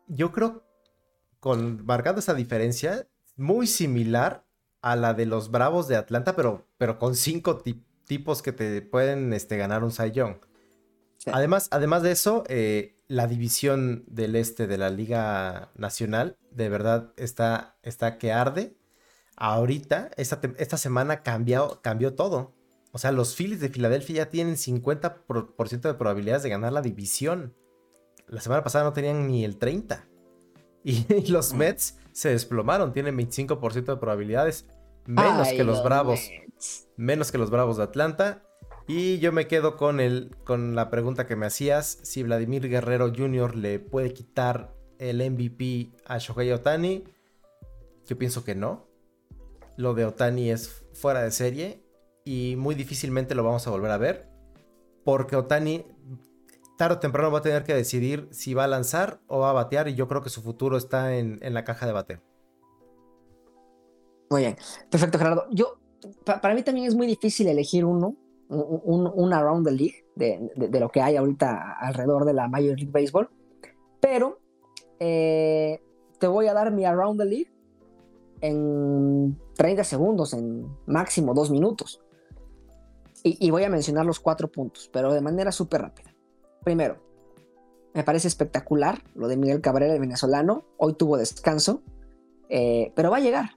Yo creo, con marcando esa diferencia, muy similar a la de los Bravos de Atlanta, pero, pero con cinco tipos que te pueden este, ganar un Cy Young. Además, además de eso, eh, la división del este de la Liga Nacional de verdad está, está que arde. Ahorita, esta, esta semana cambió, cambió todo. O sea, los Phillies de Filadelfia ya tienen 50% de probabilidades de ganar la división. La semana pasada no tenían ni el 30%. Y, los Mets se desplomaron, tienen 25% de probabilidades. Menos que los, Bravos. Menos que los Bravos de Atlanta. Y yo me quedo con, el, con la pregunta que me hacías. Si Vladimir Guerrero Jr. le puede quitar el MVP a Shohei Otani. Yo pienso que no. Lo de Otani es fuera de serie. Y muy difícilmente lo vamos a volver a ver. Porque Otani tarde o temprano va a tener que decidir si va a lanzar o va a batear. Y yo creo que su futuro está en, en la caja de bateo. Muy bien, perfecto Gerardo. Yo, para mí también es muy difícil elegir uno, un, un, around the league de, lo que hay ahorita alrededor de la Major League Baseball, pero eh, te voy a dar mi around the league en 30 segundos, en máximo dos minutos. Y, y voy a mencionar los cuatro puntos, pero de manera súper rápida. Primero, me parece espectacular lo de Miguel Cabrera, el venezolano. Hoy tuvo descanso, eh, pero va a llegar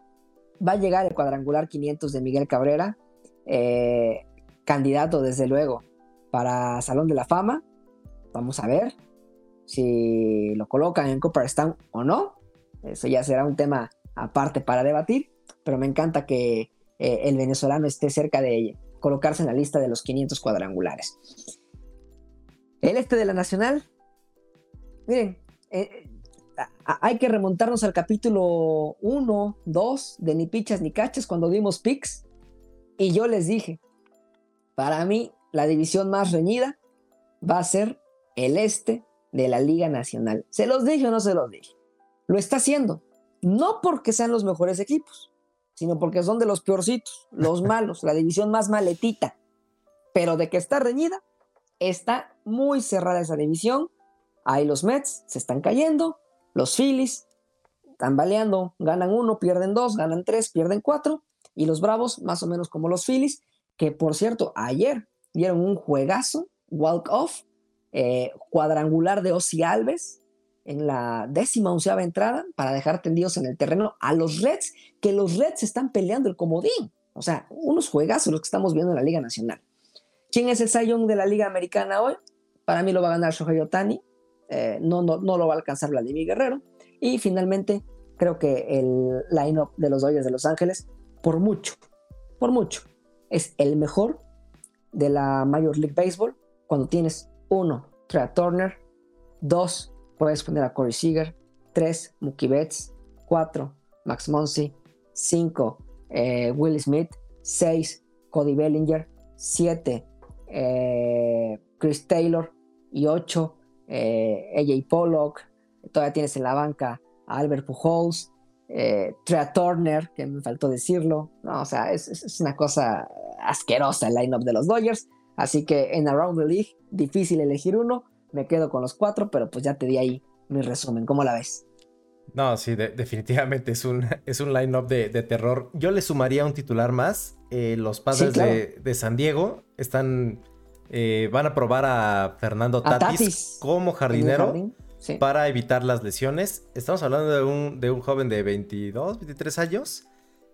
va a llegar el cuadrangular 500 de Miguel Cabrera, eh, candidato desde luego para Salón de la Fama. Vamos a ver si lo colocan en Cooperstown o no. Eso ya será un tema aparte para debatir, pero me encanta que eh, el venezolano esté cerca de colocarse en la lista de los 500 cuadrangulares. El este de la Nacional, miren, eh, hay que remontarnos al capítulo 1, 2 de Ni Pichas ni Cachas cuando dimos picks. Y yo les dije, para mí la división más reñida va a ser el este de la Liga Nacional. ¿Se los dije o no se los dije? Lo está haciendo. No porque sean los mejores equipos, sino porque son de los peorcitos, los malos, la división más maletita. pero de que está reñida, está muy cerrada esa división. Ahí los Mets se están cayendo, los Phillies están baleando, ganan uno, pierden dos, ganan tres, pierden cuatro, y los Bravos, más o menos como los Phillies, que por cierto, ayer dieron un juegazo, walk-off, eh, cuadrangular de Ozzy Alves en la décima onceava entrada para dejar tendidos en el terreno a los Reds, que los Reds están peleando el comodín. O sea, unos juegazos los que estamos viendo en la Liga Nacional. ¿Quién es el Cy de la Liga Americana hoy? Para mí lo va a ganar Shohei Otani. Eh, no, no, no lo va a alcanzar Vladimir Guerrero. Y finalmente, creo que el line-up de los Dodgers de Los Ángeles, por mucho, por mucho, es el mejor de la Major League Baseball cuando tienes uno, Trey Turner, dos, puedes poner a Corey Seager, tres, Mookie Betts, cuatro, Max Muncy, cinco, eh, Will Smith, seis, Cody Bellinger, siete, eh, Chris Taylor y 8, eh, AJ Pollock. Todavía tienes en la banca a Albert Pujols, eh, Trea Turner, que me faltó decirlo. No, o sea, es, una cosa asquerosa el lineup de los Dodgers. Así que en Around the League, difícil elegir uno. Me quedo con los cuatro, pero pues ya te di ahí mi resumen. ¿Cómo la ves? No, sí, definitivamente es un, es un line-up de, terror. Yo le sumaría un titular más. Eh, los padres de, San Diego están. Eh, van a probar a Fernando Tatis, como jardinero para evitar las lesiones. Estamos hablando de un, de un joven de 22, 23 años.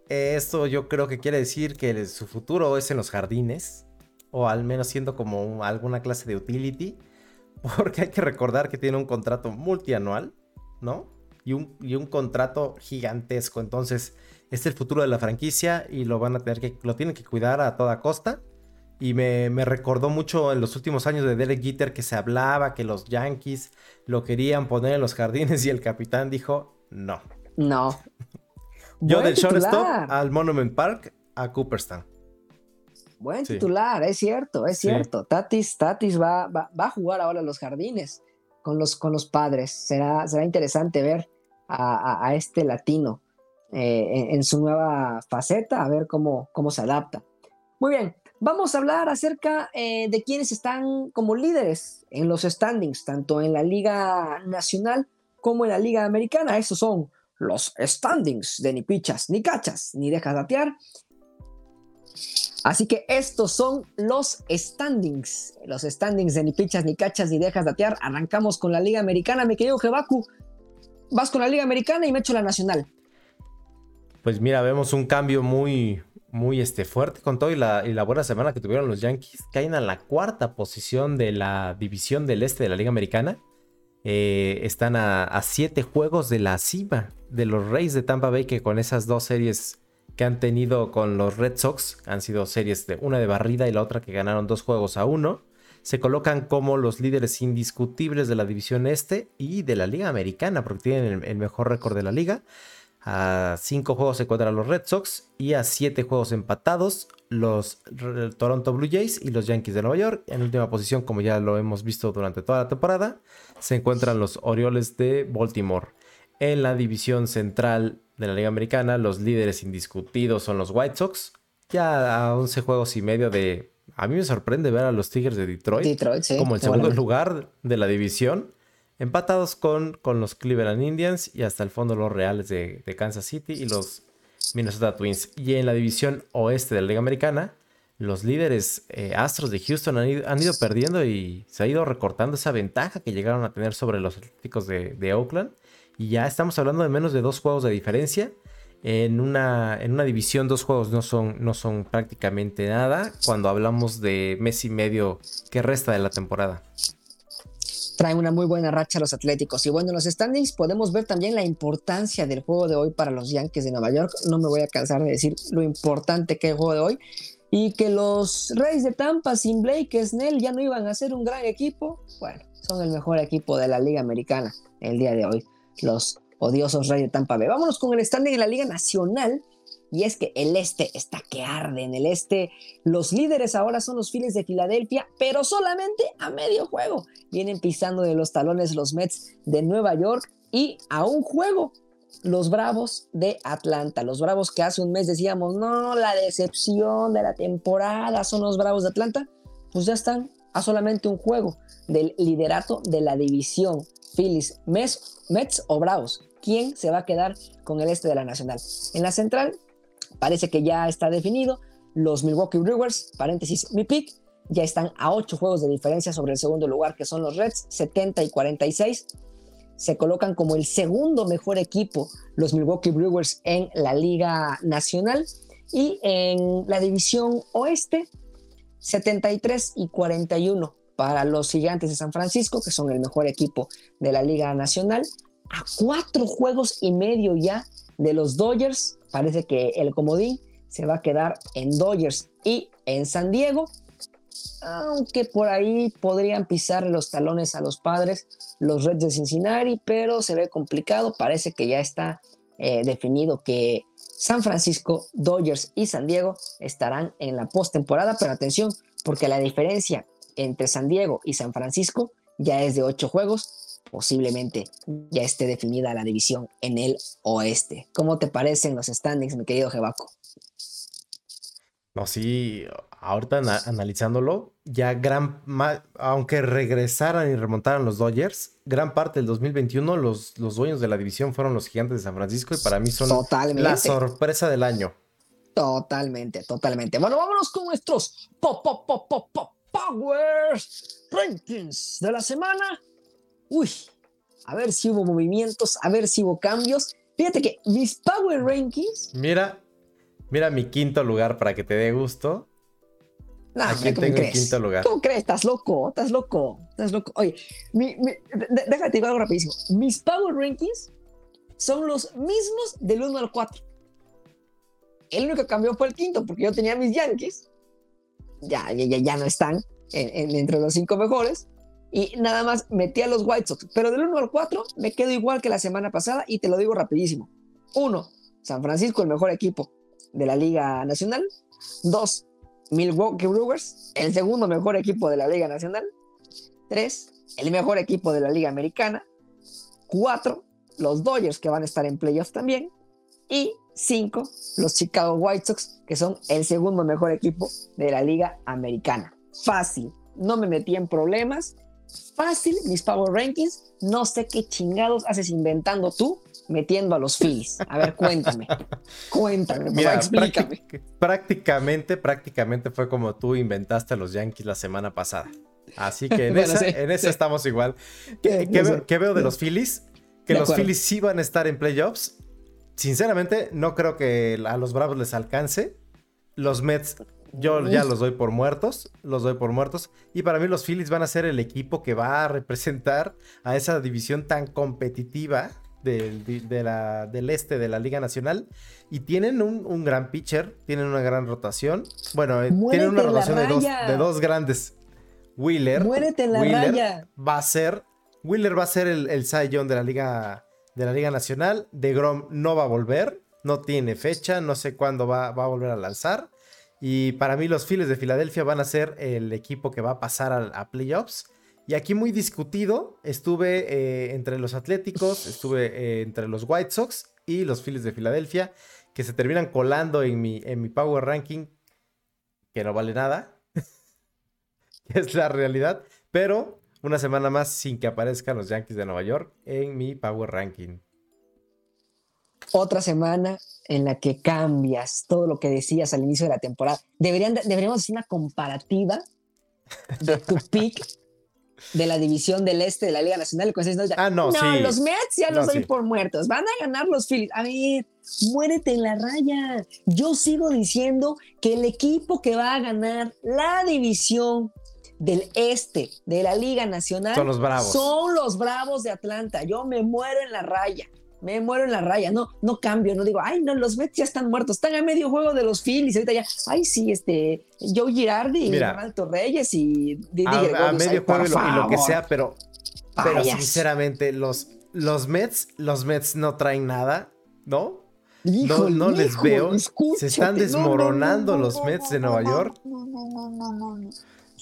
esto yo creo que quiere decir que su futuro es en los jardines. O al menos siendo como alguna clase de utility. Porque hay que recordar que tiene un contrato multianual, ¿no? y un, contrato gigantesco. Entonces, es el futuro de la franquicia y lo van a tener que, lo tienen que cuidar a toda costa. Y me, recordó mucho en los últimos años de Derek Jeter que se hablaba que los Yankees lo querían poner en los jardines y el capitán dijo no. No. Yo del shortstop al Monument Park a Cooperstown. Buen titular, es cierto, es cierto. Tatis, Tatis va, va, a jugar ahora en los jardines con los, con los padres. Será, será interesante ver a, este latino eh, en, su nueva faceta, a ver cómo, cómo se adapta. Muy bien, vamos a hablar acerca eh, de quienes están como líderes en los standings, tanto en la Liga Nacional como en la Liga Americana. Esos son los standings de ni pichas, ni cachas, ni dejas datear. Así que estos son los standings. Los standings de ni pichas, ni cachas, ni dejas datear. Arrancamos con la Liga Americana. Mi querido Jebaku, vas con la Liga Americana y me echo la Nacional. Pues mira, vemos un cambio muy, muy este, fuerte con todo y la, buena semana que tuvieron los Yankees. Caen a la cuarta posición de la división del este de la Liga Americana. Eh, están a, siete juegos de la cima de los Reyes de Tampa Bay que con esas dos series que han tenido con los Red Sox, han sido series de una de barrida y la otra que ganaron dos juegos a uno se colocan como los líderes indiscutibles de la división este y de la liga americana, porque tienen el, mejor récord de la liga. A cinco juegos se encuentran los Red Sox y a siete juegos empatados los Toronto Blue Jays y los Yankees de Nueva York. En última posición, como ya lo hemos visto durante toda la temporada, se encuentran los Orioles de Baltimore. En la división central de la Liga Americana, los líderes indiscutidos son los White Sox, ya a 11 juegos y medio de a mí me sorprende ver a los Tigres de Detroit, como el segundo lugar de la división, empatados con, con los Cleveland Indians y hasta el fondo los Reales de, Kansas City y los Minnesota Twins. Y en la división oeste de la Liga Americana, los líderes eh, Astros de Houston han ido, perdiendo y se ha ido recortando esa ventaja que llegaron a tener sobre los Atléticos de, de Oakland. Y ya estamos hablando de menos de dos juegos de diferencia en una, en una división dos juegos no son, no son prácticamente nada cuando hablamos de mes y medio que resta de la temporada. Traen una muy buena racha los Atléticos. Y bueno, en los standings podemos ver también la importancia del juego de hoy para los Yankees de Nueva York. No me voy a cansar de decir lo importante que es el juego de hoy. Y que los Reyes de Tampa sin Blake Snell ya no iban a ser un gran equipo. Bueno, son el mejor equipo de la Liga Americana el día de hoy. Los odiosos Reyes de Tampa Bay. Vámonos con el standing en la Liga Nacional. Y es que el este está que arde. En el este, los líderes ahora son los Phillies de Filadelfia, pero solamente a medio juego. Vienen pisando de los talones los Mets de Nueva York y a un juego los Bravos de Atlanta. Los Bravos que hace un mes decíamos, no, la decepción de la temporada son los Bravos de Atlanta. pues ya están a solamente un juego del liderato de la división. Phillies, Mets, Mets o Bravos. ¿Quién se va a quedar con el este de la Nacional? En la central parece que ya está definido. Los Milwaukee Brewers, paréntesis, mi pick, ya están a 8 juegos de diferencia sobre el segundo lugar, que son los Reds, 70 y 46. Se colocan como el segundo mejor equipo los Milwaukee Brewers en la Liga Nacional. Y en la división oeste, 73 y 41 para los Gigantes de San Francisco, que son el mejor equipo de la Liga Nacional. A cuatro juegos y medio ya de los Dodgers, parece que el comodín se va a quedar en Dodgers y en San Diego aunque por ahí podrían pisar los talones a los padres los Reds de Cincinnati, pero se ve complicado. Parece que ya está eh, definido que San Francisco, Dodgers y San Diego estarán en la postemporada, pero atención, porque la diferencia entre San Diego y San Francisco ya es de ocho juegos, posiblemente ya esté definida la división en el oeste. ¿Cómo te parecen los standings, mi querido Jebaco? No, sí, ahorita analizándolo, ya gran, aunque regresaran y remontaran los Dodgers, gran parte del 2021 los, los dueños de la división fueron los gigantes de San Francisco y para mí son la sorpresa del año. Totalmente, totalmente. Bueno, vámonos con nuestros pop, pop, pop, pop, pop, Powers Rankings de la semana. Uy, a ver si hubo movimientos, a ver si hubo cambios. Fíjate que mis Power Rankings. Mira, Mira mi quinto lugar para que te dé gusto. No, Aquí tengo el quinto lugar. ¿Cómo crees? Estás loco, estás loco, estás loco. Oye, déjate decir algo rapidísimo. Mis Power Rankings son los mismos del 1 al 4. El único que cambió fue el quinto, porque yo tenía mis Yankees. Ya, ya, ya no están entre los cinco mejores. Y nada más metí a los White Sox. Pero del 1 al 4 me quedo igual que la semana pasada y te lo digo rapidísimo. 1. San Francisco, el mejor equipo de la Liga Nacional. Dos, Milwaukee Brewers, el segundo mejor equipo de la Liga Nacional. Tres, el mejor equipo de la Liga Americana. Cuatro, los Dodgers que van a estar en playoffs también. Y cinco, los Chicago White Sox que son el segundo mejor equipo de la Liga Americana. Fácil, no me metí en problemas. Fácil, mis Power Rankings. No sé qué chingados haces inventando tú metiendo a los Phillies. A ver, cuéntame. cuéntame, Mira, explícame. Prácticamente, prácticamente fue como tú inventaste a los Yankees la semana pasada. Así que en, esa, estamos igual. ¿Qué, veo, de los Phillies? Que los Phillies sí van a estar en playoffs. Sinceramente, no creo que a los Bravos les alcance. Los Mets, yo ya los doy por muertos. Los doy por muertos. Y para mí, los Phillies van a ser el equipo que va a representar a esa división tan competitiva del, este de la Liga Nacional y tienen un, gran pitcher, tienen una gran rotación. Bueno, eh, tienen una rotación de dos, grandes. Wheeler, Muérete la raya. va a ser, Wheeler va a ser el, el Cy de la Liga de la Liga Nacional. De Grom no va a volver, no tiene fecha, no sé cuándo va, va a volver a lanzar. Y para mí los Phillies de Filadelfia van a ser el equipo que va a pasar a playoffs. Y aquí muy discutido, estuve eh, entre los Atléticos, estuve eh, entre los White Sox y los Phillies de Filadelfia, que se terminan colando en mi, en mi Power Ranking, que no vale nada, es la realidad, pero una semana más sin que aparezcan los Yankees de Nueva York en mi Power Ranking. Otra semana en la que cambias todo lo que decías al inicio de la temporada. Deberían, deberíamos hacer una comparativa de tu pick de la división del este de la Liga Nacional. ah, no, no los Mets ya los doy por muertos. Van a ganar los Phillies. A ver, muérete en la raya. Yo sigo diciendo que el equipo que va a ganar la división del este de la Liga Nacional son los Bravos. Son los Bravos de Atlanta. Yo me muero en la raya me muero en la raya, no, no cambio, no digo, ay, no, los Mets ya están muertos, están a medio juego de los Phillies, ahorita ya, ay, sí, este, Joe Girardi, y Alto Reyes y Didi a, a medio juego y lo, que sea, pero, pero sinceramente, los, los Mets, los Mets no traen nada, ¿no? no, no les veo. Se están desmoronando los Mets de Nueva York.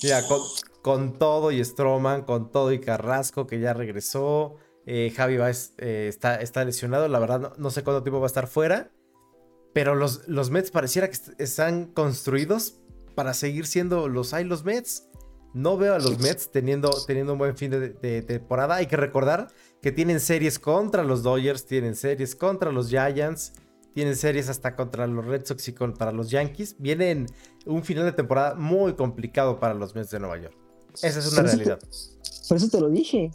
Mira, con, con todo y Stroman, con todo y Carrasco que ya regresó. Eh, Javi va, eh, está, está, lesionado, la verdad no, sé cuánto tiempo va a estar fuera. Pero los, los Mets pareciera que están construidos para seguir siendo los hay los Mets. No veo a los Mets teniendo, teniendo un buen fin de, de temporada. Hay que recordar que tienen series contra los Dodgers, tienen series contra los Giants, tienen series hasta contra los Red Sox y contra los Yankees. Vienen un final de temporada muy complicado para los Mets de Nueva York. Esa es una Por realidad. te- por eso te lo dije.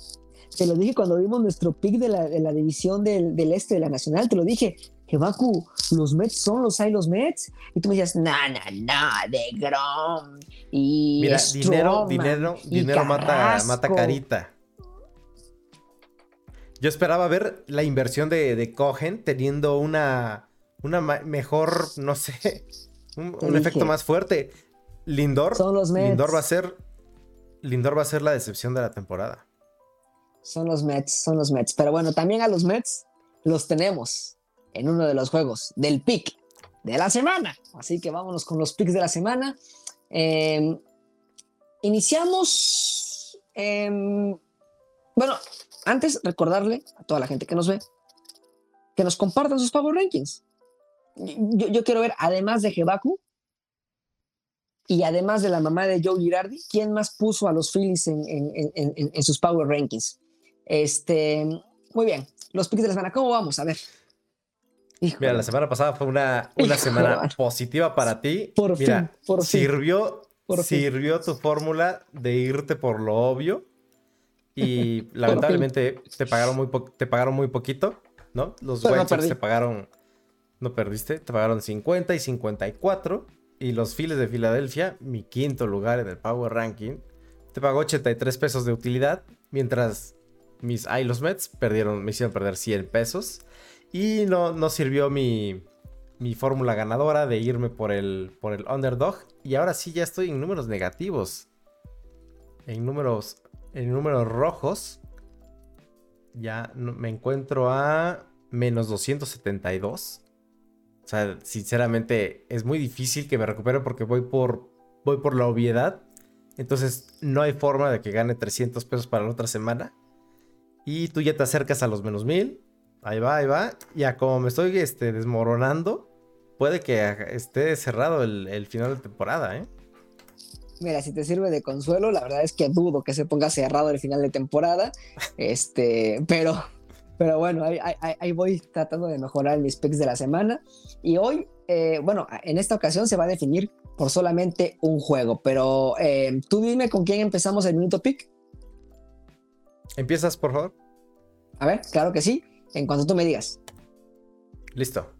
Te lo dije cuando vimos nuestro pick de la, de la división del, del este de la Nacional. Te lo dije. Baku, los Mets son los hay los Mets. Y tú me decías, no, no, no, de Grom. Y Mira, dinero, dinero, dinero mata, Carrasco". mata carita. Yo esperaba ver la inversión de, de Cohen teniendo una, una mejor, no sé, un, efecto más fuerte. Lindor, Son los Mets. Lindor va a ser, Lindor va a ser la decepción de la temporada. Son los Mets, son los Mets. Pero bueno, también a los Mets los tenemos en uno de los juegos del pick de la semana. Así que vámonos con los picks de la semana. Eh, iniciamos. em, bueno, antes recordarle a toda la gente que nos ve que nos compartan sus Power Rankings. Yo, yo quiero ver, además de Jebaku y además de la mamá de Joe Girardi, ¿quién más puso a los Phillies en- en- en sus Power Rankings? Este, muy bien, los picks de la semana, ¿cómo vamos? A ver. Híjole. Mira, la semana pasada fue una, una semana positiva para ti. Por Mira, fin, por fin. sirvió, fin. sirvió tu fórmula de irte por lo obvio. Y lamentablemente te pagaron muy te pagaron muy poquito, ¿no? Los Pero White Sox te pagaron. No perdiste, te pagaron 50 y 54. Y los Phillies de Filadelfia, mi quinto lugar en el Power Ranking, te pagó 83 pesos de utilidad. Mientras mis ay, los Mets perdieron, me hicieron perder 100 pesos. Y no, no sirvió mi, mi fórmula ganadora de irme por el, por el underdog. Y ahora sí ya estoy en números negativos. En números, en números rojos. Ya me encuentro a menos 272. O sea, sinceramente es muy difícil que me recupere porque voy por, voy por la obviedad. Entonces no hay forma de que gane 300 pesos para la otra semana. Y tú ya te acercas a los menos 1000. Ahí va, ahí va. Ya como me estoy este, desmoronando, puede que esté cerrado el, el final de temporada, ¿eh? Mira, si te sirve de consuelo, la verdad es que dudo que se ponga cerrado el final de temporada. Este, pero, pero bueno, ahí, ahí- ahí voy tratando de mejorar mis picks de la semana. Y hoy, eh, bueno, en esta ocasión se va a definir por solamente un juego. Pero eh, tú dime con quién empezamos el minuto pick. ¿Empiezas, por favor? A ver, claro que sí. En cuanto tú me digas. Listo.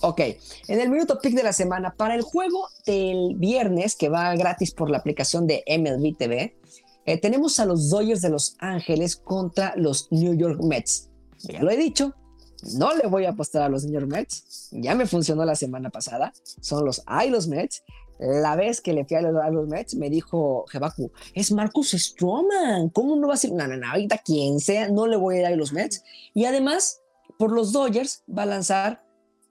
Ok, en el minuto pick de la semana, para el juego del viernes, que va gratis por la aplicación de MLB TV, eh, tenemos a los Dodgers de Los Ángeles contra los New York Mets. Ya lo he dicho, no le voy a apostar a los New York Mets. Ya me funcionó la semana pasada. Son los hay los Mets. La vez que le fui a los, a los Mets, me dijo Jebaku, es Marcus Stroman. ¿Cómo no va a ser? No, no, no, ahorita quien sea, no le voy a dar a los Mets. Y además, por los Dodgers va a lanzar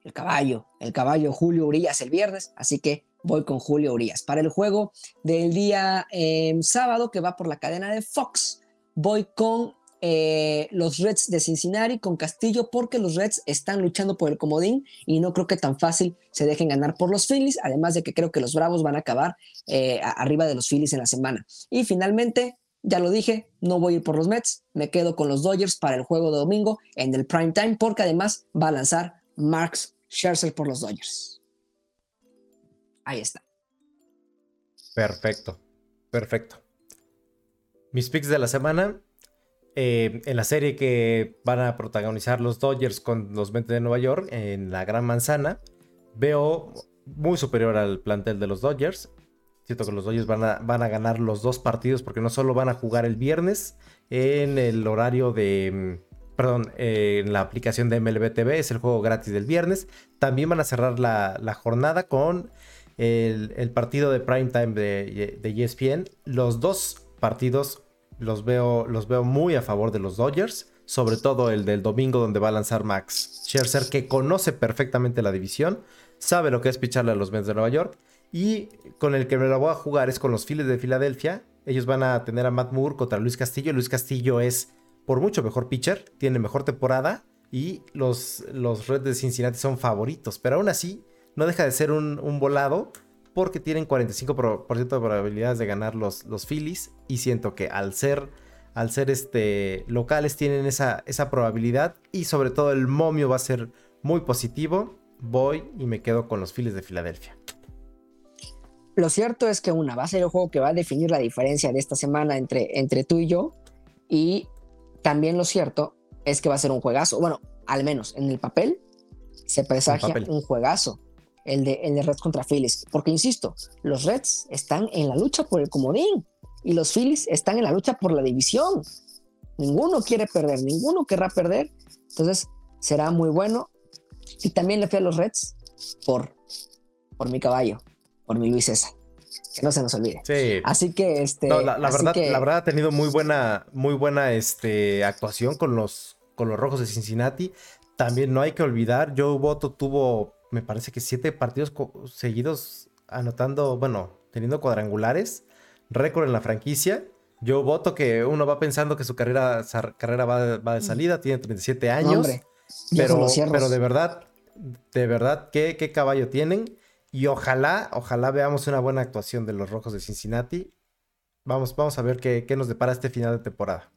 el caballo, el caballo Julio Urias el viernes, así que voy con Julio Urias. Para el juego del día eh, sábado que va por la cadena de Fox, voy con eh, los Reds de Cincinnati, con Castillo, porque los Reds están luchando por el comodín y no creo que tan fácil se dejen ganar por los Phillies, además de que creo que los Bravos van a acabar eh, arriba de los Phillies en la semana. Y finalmente, ya lo dije, no voy a ir por los Mets, me quedo con los Dodgers para el juego de domingo en el prime time, porque además va a lanzar Marks Scherzer por los Dodgers. Ahí está. Perfecto. Perfecto. Mis picks de la semana. Eh, en la serie que van a protagonizar los Dodgers con los 20 de Nueva York, en la Gran Manzana, veo muy superior al plantel de los Dodgers. Siento que los Dodgers van a, ganar los dos partidos porque no solo van a jugar el viernes en el horario de... mm, Perdón, en la aplicación de MLB TV, es el juego gratis del viernes. También van a cerrar la, jornada con el, partido de primetime de, de ESPN. Los dos partidos los veo, los veo muy a favor de los Dodgers. Sobre todo el del domingo donde va a lanzar Max Scherzer, que conoce perfectamente la división. Sabe lo que es picharle a los Mets de Nueva York. Y con el que me la voy a jugar es con los Phillies de Filadelfia. Ellos van a tener a Matt Moore contra Luis Castillo. Luis Castillo es por mucho mejor pitcher, tiene mejor temporada y los, los Reds de Cincinnati son favoritos. Pero aún así, no deja de ser un, un volado porque tienen 45% de probabilidades de ganar los, los Phillies y siento que al ser, al ser este, locales tienen esa, esa probabilidad y sobre todo el momio va a ser muy positivo. Voy y me quedo con los Phillies de Filadelfia. Lo cierto es que una va a ser el juego que va a definir la diferencia de esta semana entre, entre tú y yo. Y también lo cierto es que va a ser un juegazo. Bueno, al menos en el papel se presagia un juegazo. El de, el de Reds contra Phillies. Porque insisto, los Reds están en la lucha por el comodín y los Phillies están en la lucha por la división. Ninguno quiere perder, ninguno querrá perder. Entonces será muy bueno. Y también le fui a los Reds por, por mi caballo, por mi Luis César. Que no se nos olvide. Sí. Así que este. la, verdad, la verdad ha tenido muy buena, muy buena este, actuación con los, con los rojos de Cincinnati. También no hay que olvidar, Joe Boto tuvo, me parece que siete partidos seguidos anotando, bueno, teniendo cuadrangulares, récord en la franquicia. Joe Boto, que uno va pensando que su carrera, carrera va, va, de salida, tiene 37 años. pero, pero de verdad, de verdad, ¿qué, qué caballo tienen. Y ojalá, ojalá veamos una buena actuación de los Rojos de Cincinnati. Vamos, vamos a ver qué, qué nos depara este final de temporada.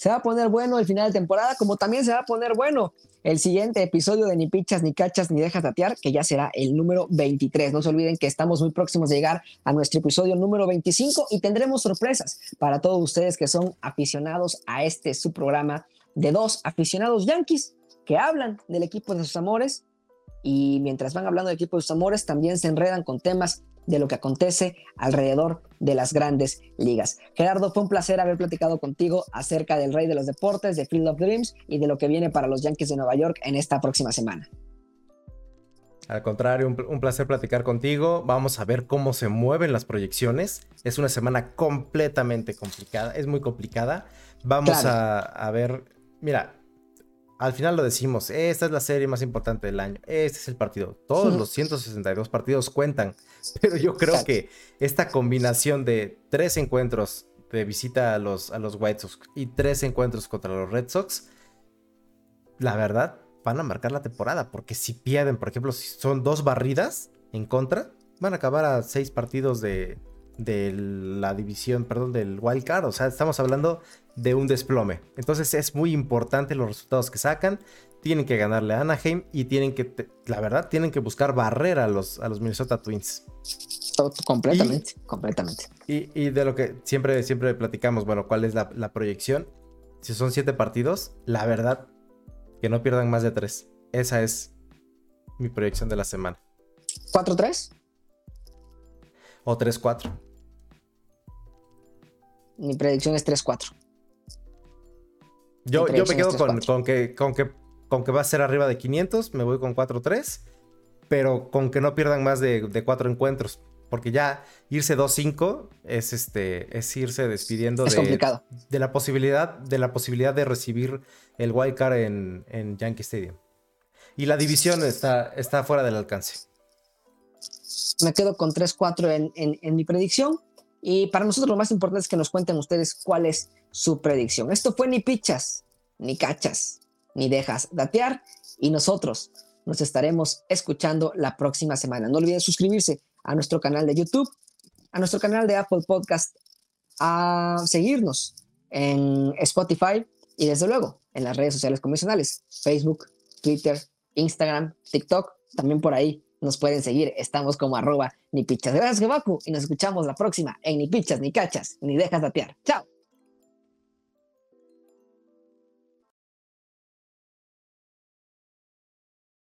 Se va a poner bueno el final de temporada, como también se va a poner bueno el siguiente episodio de Ni Pichas, Ni Cachas, Ni Dejas Tatear, que ya será el número 23. No se olviden que estamos muy próximos de llegar a nuestro episodio número 25 y tendremos sorpresas para todos ustedes que son aficionados a este su programa de dos aficionados yankees que hablan del equipo de sus amores y mientras van hablando del equipo de sus amores también se enredan con temas de lo que acontece alrededor de las grandes ligas. Gerardo, fue un placer haber platicado contigo acerca del rey de los deportes, de Field of Dreams y de lo que viene para los Yankees de Nueva York en esta próxima semana. Al contrario, un, placer platicar contigo. Vamos a ver cómo se mueven las proyecciones. Es una semana completamente complicada, es muy complicada. Vamos a, a ver, mira, al final lo decimos, esta es la serie más importante del año, este es el partido. Todos los 162 partidos cuentan, pero yo creo que esta combinación de tres encuentros de visita a los, a los White Sox y tres encuentros contra los Red Sox, la verdad, van a marcar la temporada, porque si pierden, por ejemplo, si son dos barridas en contra, van a acabar a seis partidos de, de la división, perdón, del wild card. O sea, estamos hablando de un desplome. Entonces es muy importante los resultados que sacan. Tienen que ganarle a Anaheim y tienen que, la verdad, tienen que buscar barrer a los, a los Minnesota Twins. Completamente, completamente. Y, de lo que siempre, siempre platicamos, bueno, ¿cuál es la, la proyección? Si son siete partidos, la verdad, que no pierdan más de tres. Esa es mi proyección de la semana. ¿4-3? O 3-4. Mi predicción es 3-4. Yo, yo me quedo con, con, que, con, que, con que va a ser arriba de 500, me voy con 4-3, pero con que no pierdan más de, de 4 encuentros. Porque ya irse 2-5 es, este, es irse despidiendo de, de, la posibilidad, de la posibilidad de recibir el wild card en, en Yankee Stadium. Y la división está, está fuera del alcance. Me quedo con 3-4 en, en, en mi predicción. Y para nosotros lo más importante es que nos cuenten ustedes cuál es su predicción. Esto fue ni pichas, ni cachas, ni dejas datear. Y nosotros nos estaremos escuchando la próxima semana. No olviden suscribirse a nuestro canal de YouTube, a nuestro canal de Apple Podcast, a seguirnos en Spotify y desde luego en las redes sociales convencionales, Facebook, Twitter, Instagram, TikTok, también por ahí nos pueden seguir. Estamos como arroba ni pichas. Gracias, Gebaku, y nos escuchamos la próxima en Ni pichas, ni cachas, ni dejas datear. Chao.